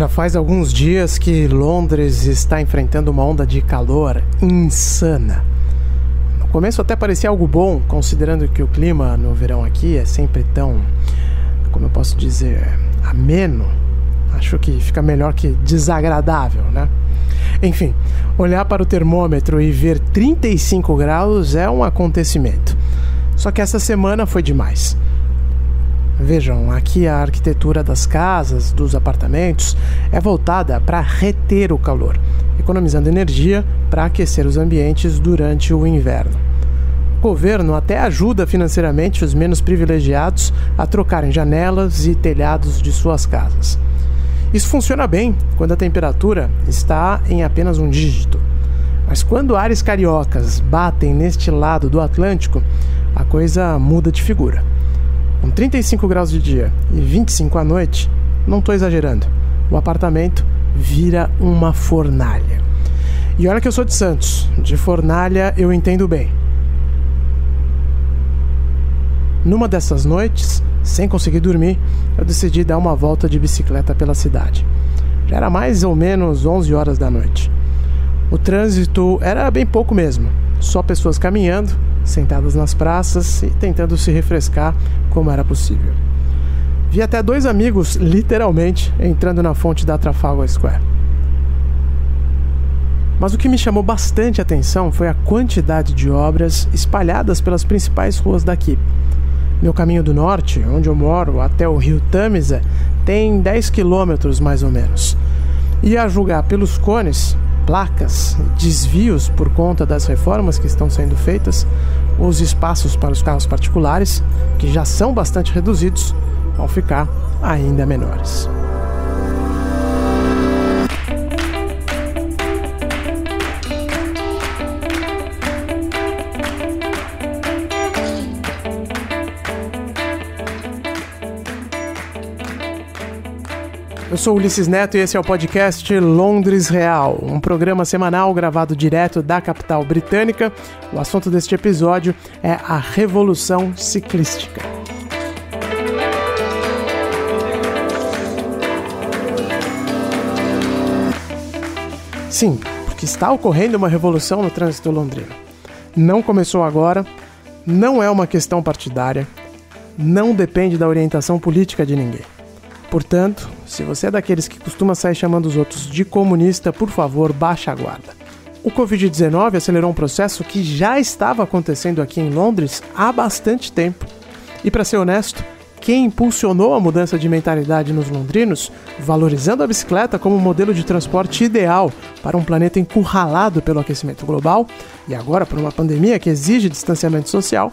Já faz alguns dias que Londres está enfrentando uma onda de calor insana. No começo até parecia algo bom, considerando que o clima no verão aqui é sempre tão, como eu posso dizer, ameno. Acho que fica melhor que desagradável, né? Enfim, olhar para o termômetro e ver 35 graus é um acontecimento. Só que essa semana foi demais. Vejam, aqui a arquitetura das casas, dos apartamentos, é voltada para reter o calor, economizando energia para aquecer os ambientes durante o inverno. O governo até ajuda financeiramente os menos privilegiados a trocarem janelas e telhados de suas casas. Isso funciona bem quando a temperatura está em apenas um dígito. Mas quando ares cariocas batem neste lado do Atlântico, a coisa muda de figura. Com 35 graus de dia e 25 à noite, não estou exagerando, o apartamento vira uma fornalha. E olha que eu sou de Santos, de fornalha eu entendo bem. Numa dessas noites, sem conseguir dormir, eu decidi dar uma volta de bicicleta pela cidade. Já era mais ou menos 11 horas da noite. O trânsito era bem pouco mesmo, só pessoas caminhando sentadas nas praças e tentando se refrescar como era possível. Vi até dois amigos, literalmente, entrando na fonte da Trafalgar Square. Mas o que me chamou bastante atenção foi a quantidade de obras espalhadas pelas principais ruas daqui. Meu caminho do norte, onde eu moro, até o rio Tamisa, tem 10 quilômetros mais ou menos. E a julgar pelos cones, placas, desvios por conta das reformas que estão sendo feitas, os espaços para os carros particulares, que já são bastante reduzidos, vão ficar ainda menores. Eu sou Ulisses Neto e esse é o podcast Londres Real, um programa semanal gravado direto da capital britânica. O assunto deste episódio é a Revolução Ciclística. Sim, porque está ocorrendo uma revolução no trânsito londrino. Não começou agora, não é uma questão partidária, não depende da orientação política de ninguém. Portanto, se você é daqueles que costuma sair chamando os outros de comunista, por favor, baixe a guarda. O Covid-19 acelerou um processo que já estava acontecendo aqui em Londres há bastante tempo. E para ser honesto, quem impulsionou a mudança de mentalidade nos londrinos, valorizando a bicicleta como modelo de transporte ideal para um planeta encurralado pelo aquecimento global e agora por uma pandemia que exige distanciamento social,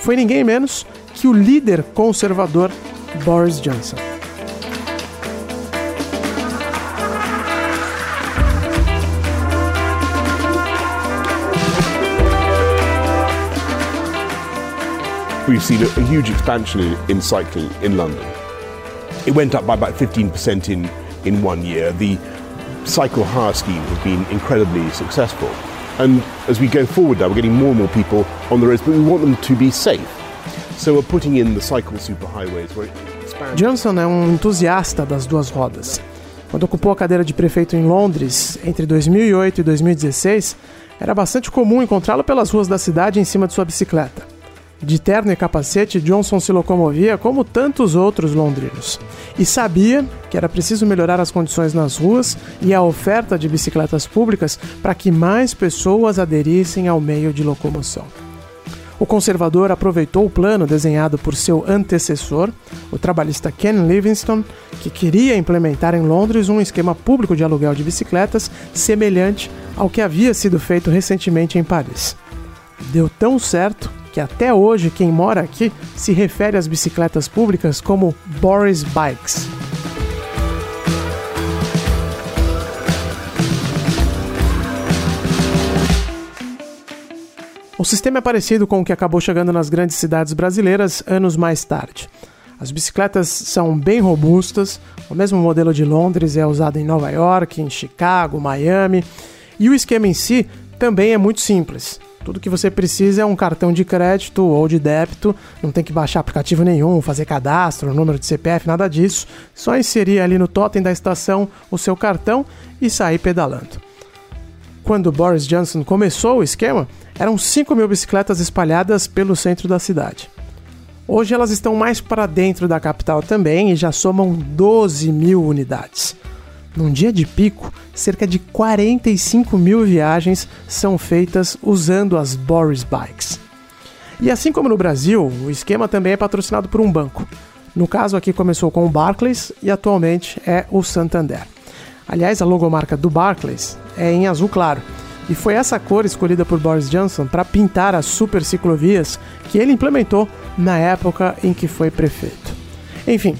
foi ninguém menos que o líder conservador Boris Johnson. We've seen a, a huge expansion in, in, cycling in London. It went up by about 15% in, in one year. The cycle hire scheme has been incredibly successful. And as we go forward now, we're getting more and more people on the roads, but we want them to be safe. So we're putting in the cycle superhighways where Johnson é um entusiasta das duas rodas. Quando ocupou a cadeira de prefeito em Londres entre 2008 e 2016, era bastante comum encontrá-lo pelas ruas da cidade em cima de sua bicicleta. De terno e capacete, Johnson se locomovia como tantos outros londrinos. E sabia que era preciso melhorar as condições nas ruas e a oferta de bicicletas públicas para que mais pessoas aderissem ao meio de locomoção. O conservador aproveitou o plano desenhado por seu antecessor, o trabalhista Ken Livingstone, que queria implementar em Londres um esquema público de aluguel de bicicletas semelhante ao que havia sido feito recentemente em Paris. Deu tão certo que até hoje quem mora aqui se refere às bicicletas públicas como Boris Bikes. O sistema é parecido com o que acabou chegando nas grandes cidades brasileiras anos mais tarde. As bicicletas são bem robustas, o mesmo modelo de Londres é usado em Nova York, em Chicago, Miami, e o esquema em si também é muito simples Tudo que você precisa é um cartão de crédito ou de débito, não tem que baixar aplicativo nenhum, fazer cadastro, número de CPF, nada disso. Só inserir ali no totem da estação o seu cartão e sair pedalando. Quando Boris Johnson começou o esquema, eram 5 mil bicicletas espalhadas pelo centro da cidade. Hoje elas estão mais para dentro da capital também e já somam 12 mil unidades. Num dia de pico, cerca de 45 mil viagens são feitas usando as Boris Bikes. E assim como no Brasil, o esquema também é patrocinado por um banco. No caso aqui começou com o Barclays e atualmente é o Santander. Aliás, a logomarca do Barclays é em azul claro. E foi essa cor escolhida por Boris Johnson para pintar as super ciclovias que ele implementou na época em que foi prefeito. Enfim,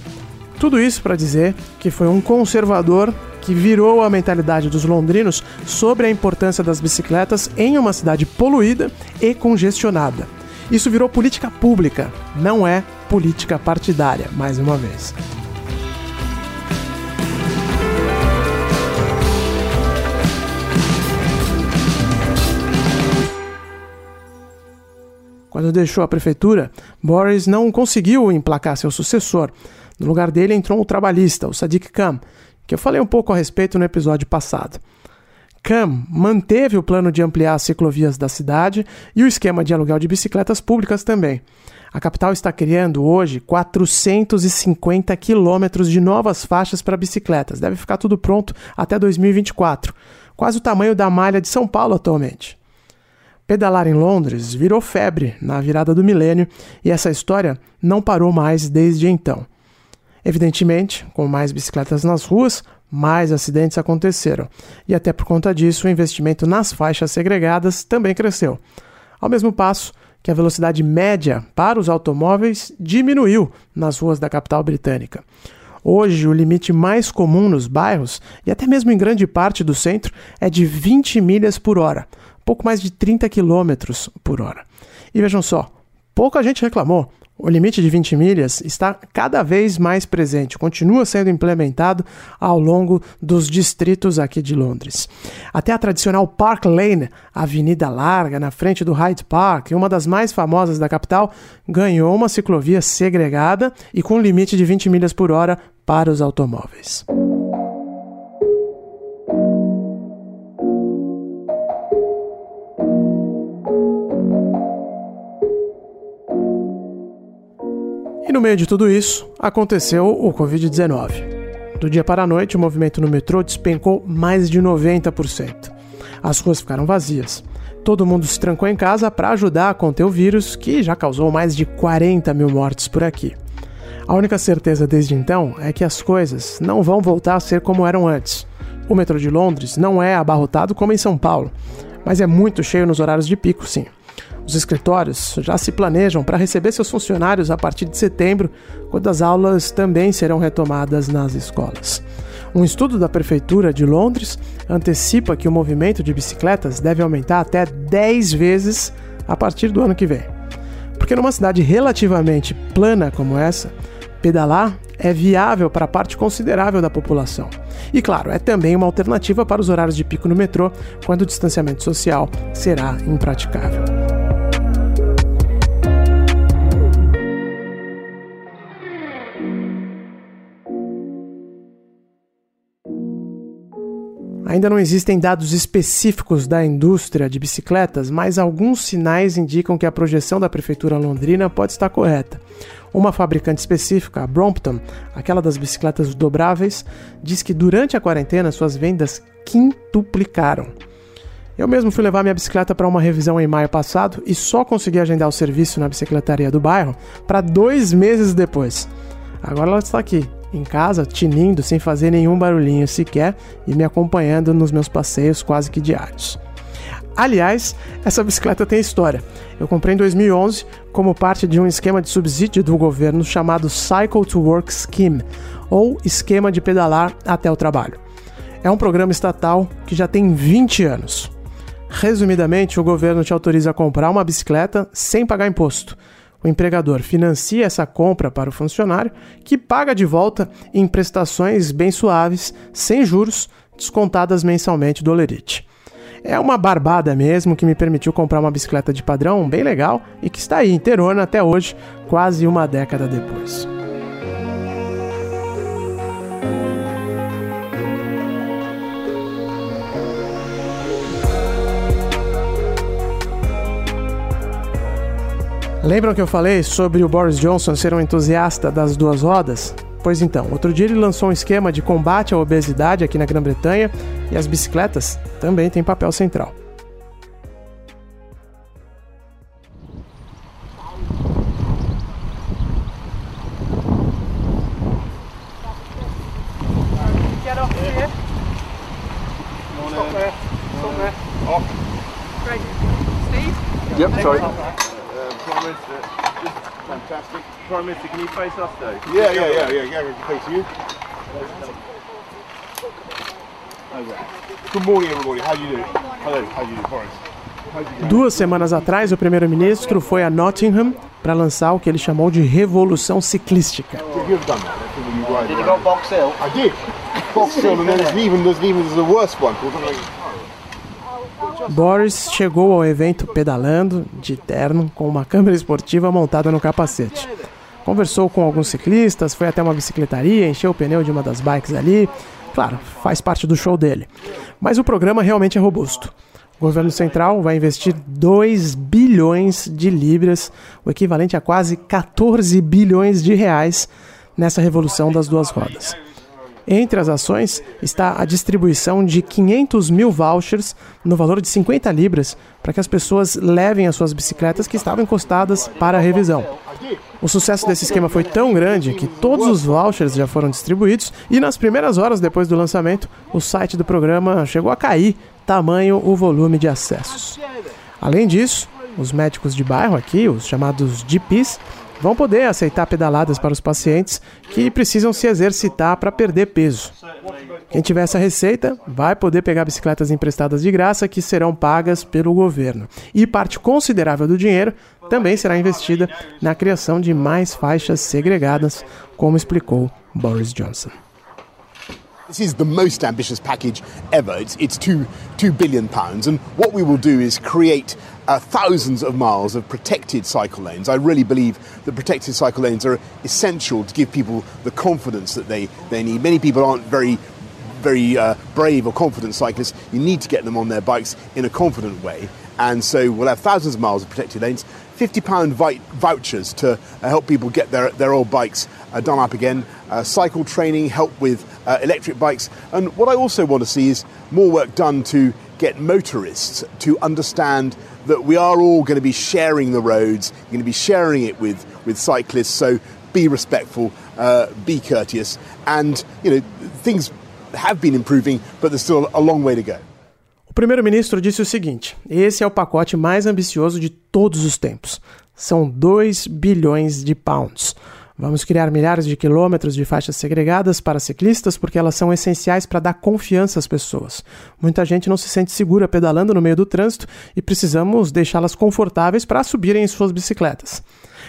tudo isso para dizer que foi um conservador que virou a mentalidade dos londrinos sobre a importância das bicicletas em uma cidade poluída e congestionada. Isso virou política pública, não é política partidária, mais uma vez. Quando deixou a prefeitura, Boris não conseguiu emplacar seu sucessor, no lugar dele entrou o trabalhista, o Sadiq Khan, que eu falei um pouco a respeito no episódio passado. Khan manteve o plano de ampliar as ciclovias da cidade e o esquema de aluguel de bicicletas públicas também. A capital está criando hoje 450 quilômetros de novas faixas para bicicletas. Deve ficar tudo pronto até 2024, quase o tamanho da malha de São Paulo atualmente. Pedalar em Londres virou febre na virada do milênio e essa história não parou mais desde então. Evidentemente, com mais bicicletas nas ruas, mais acidentes aconteceram, e até por conta disso o investimento nas faixas segregadas também cresceu. Ao mesmo passo que a velocidade média para os automóveis diminuiu nas ruas da capital britânica. Hoje, o limite mais comum nos bairros, e até mesmo em grande parte do centro, é de 20 milhas por hora, pouco mais de 30 quilômetros por hora. E vejam só, pouca gente reclamou, o limite de 20 milhas está cada vez mais presente, continua sendo implementado ao longo dos distritos aqui de Londres. Até a tradicional Park Lane, avenida larga na frente do Hyde Park, uma das mais famosas da capital, ganhou uma ciclovia segregada e com limite de 20 milhas por hora para os automóveis. E no meio de tudo isso, aconteceu o Covid-19. Do dia para a noite, o movimento no metrô despencou mais de 90%. As ruas ficaram vazias. Todo mundo se trancou em casa para ajudar a conter o vírus, que já causou mais de 40 mil mortes por aqui. A única certeza desde então é que as coisas não vão voltar a ser como eram antes. O metrô de Londres não é abarrotado como em São Paulo, mas é muito cheio nos horários de pico, sim. Os escritórios já se planejam para receber seus funcionários a partir de setembro, quando as aulas também serão retomadas nas escolas. Um estudo da Prefeitura de Londres antecipa que o movimento de bicicletas deve aumentar até 10 vezes a partir do ano que vem. Porque numa cidade relativamente plana como essa, pedalar é viável para parte considerável da população. E claro, é também uma alternativa para os horários de pico no metrô, quando o distanciamento social será impraticável. Ainda não existem dados específicos da indústria de bicicletas, mas alguns sinais indicam que a projeção da prefeitura londrina pode estar correta. Uma fabricante específica, a Brompton, aquela das bicicletas dobráveis, diz que durante a quarentena suas vendas quintuplicaram. Eu mesmo fui levar minha bicicleta para uma revisão em maio passado e só consegui agendar o serviço na bicicletaria do bairro para dois meses depois. Agora ela está aqui, em casa, tinindo sem fazer nenhum barulhinho sequer e me acompanhando nos meus passeios quase que diários. Aliás, essa bicicleta tem história. Eu comprei em 2011 como parte de um esquema de subsídio do governo chamado Cycle to Work Scheme, ou Esquema de Pedalar até o Trabalho. É um programa estatal que já tem 20 anos. Resumidamente, o governo te autoriza a comprar uma bicicleta sem pagar imposto o empregador financia essa compra para o funcionário, que paga de volta em prestações bem suaves, sem juros, descontadas mensalmente do Olerite. É uma barbada mesmo que me permitiu comprar uma bicicleta de padrão bem legal e que está aí inteirona até hoje, quase uma década depois. Lembram que eu falei sobre o Boris Johnson ser um entusiasta das duas rodas? Pois então, outro dia ele lançou um esquema de combate à obesidade aqui na Grã-Bretanha e as bicicletas também têm papel central. Yep, sorry. Fantastic. Prime Minister, can you face us though? Yeah, yeah, yeah, yeah, yeah, face you. Good morning everybody, how do you do? Hello, how do you do, Boris? Duas semanas atrás, o primeiro-ministro foi a Nottingham para lançar o que ele chamou de revolução ciclística. Did you go Box Hill? I did. Box Hill, and then there's even there's even there's a worse one Boris chegou ao evento pedalando, de terno, com uma câmera esportiva montada no capacete. Conversou com alguns ciclistas, foi até uma bicicletaria, encheu o pneu de uma das bikes ali. Claro, faz parte do show dele. Mas o programa realmente é robusto. O governo central vai investir 2 bilhões de libras, o equivalente a quase 14 bilhões de reais, nessa revolução das duas rodas. Entre as ações está a distribuição de 500 mil vouchers no valor de 50 libras para que as pessoas levem as suas bicicletas que estavam encostadas para a revisão. O sucesso desse esquema foi tão grande que todos os vouchers já foram distribuídos e nas primeiras horas depois do lançamento, o site do programa chegou a cair, tamanho o volume de acessos. Além disso, os médicos de bairro aqui, os chamados GPs, vão poder aceitar pedaladas para os pacientes que precisam se exercitar para perder peso. Quem tiver essa receita vai poder pegar bicicletas emprestadas de graça que serão pagas pelo governo. E parte considerável do dinheiro também será investida na criação de mais faixas segregadas, como explicou Boris Johnson. This is the most ambitious package ever. It's, it's two, two billion pounds. And what we will do is create uh, thousands of miles of protected cycle lanes. I really believe that protected cycle lanes are essential to give people the confidence that they, they need. Many people aren't very very uh, brave or confident cyclists. You need to get them on their bikes in a confident way. And so we'll have thousands of miles of protected lanes, £50 vouchers to uh, help people get their, their old bikes uh, done up again, uh, cycle training, help with uh, electric bikes. And what I also want to see is more work done to get motorists to understand that we are all going to be sharing the roads, you're going to be sharing it with, with cyclists, so be respectful, uh, be courteous, and you know things have been improving, but there's still a long way to go. O primeiro-ministro disse o seguinte: esse é o pacote mais ambicioso de todos os tempos. São 2 bilhões de pounds. Vamos criar milhares de quilômetros de faixas segregadas para ciclistas porque elas são essenciais para dar confiança às pessoas. Muita gente não se sente segura pedalando no meio do trânsito e precisamos deixá-las confortáveis para subirem em suas bicicletas.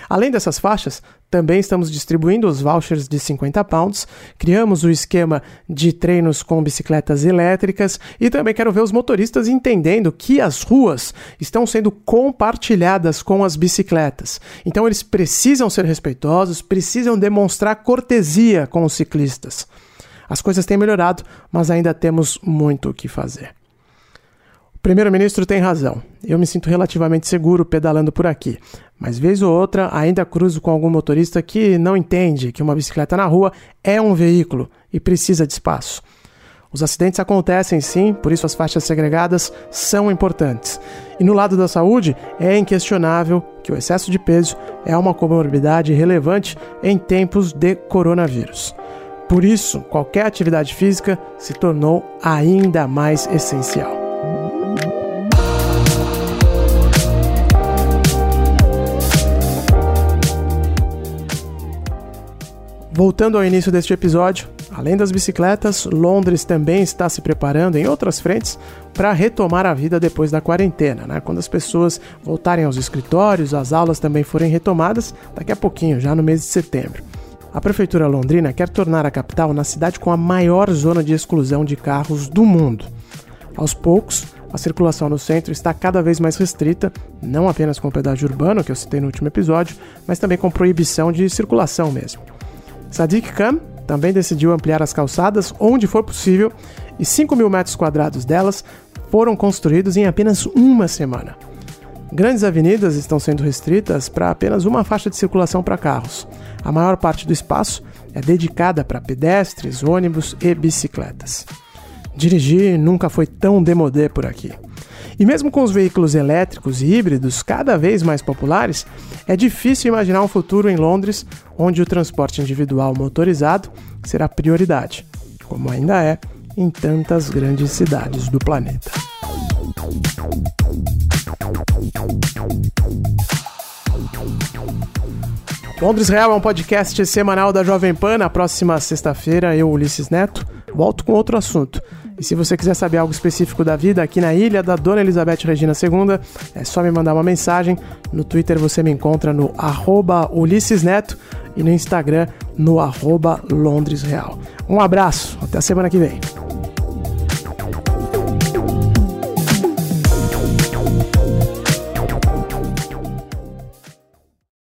Além dessas faixas, também estamos distribuindo os vouchers de 50 pounds, criamos o esquema de treinos com bicicletas elétricas e também quero ver os motoristas entendendo que as ruas estão sendo compartilhadas com as bicicletas. Então eles precisam ser respeitosos, precisam demonstrar cortesia com os ciclistas. As coisas têm melhorado, mas ainda temos muito o que fazer primeiro-ministro tem razão. Eu me sinto relativamente seguro pedalando por aqui. Mas vez ou outra ainda cruzo com algum motorista que não entende que uma bicicleta na rua é um veículo e precisa de espaço. Os acidentes acontecem sim, por isso as faixas segregadas são importantes. E no lado da saúde, é inquestionável que o excesso de peso é uma comorbidade relevante em tempos de coronavírus. Por isso, qualquer atividade física se tornou ainda mais essencial. Voltando ao início deste episódio, além das bicicletas, Londres também está se preparando em outras frentes para retomar a vida depois da quarentena, né? Quando as pessoas voltarem aos escritórios, as aulas também forem retomadas, daqui a pouquinho, já no mês de setembro. A prefeitura londrina quer tornar a capital na cidade com a maior zona de exclusão de carros do mundo. Aos poucos, a circulação no centro está cada vez mais restrita, não apenas com o pedágio urbano, que eu citei no último episódio, mas também com proibição de circulação mesmo. Sadiq Khan também decidiu ampliar as calçadas onde for possível e 5 mil metros quadrados delas foram construídos em apenas uma semana. Grandes avenidas estão sendo restritas para apenas uma faixa de circulação para carros. A maior parte do espaço é dedicada para pedestres, ônibus e bicicletas. Dirigir nunca foi tão demodé por aqui. E mesmo com os veículos elétricos e híbridos cada vez mais populares, é difícil imaginar um futuro em Londres onde o transporte individual motorizado será prioridade, como ainda é em tantas grandes cidades do planeta. Londres Real é um podcast semanal da Jovem Pan. Na próxima sexta-feira, eu, Ulisses Neto, volto com outro assunto. E se você quiser saber algo específico da vida aqui na ilha da Dona Elizabeth Regina II, é só me mandar uma mensagem. No Twitter você me encontra no arroba Ulisses Neto e no Instagram no arroba Londres Real. Um abraço, até a semana que vem.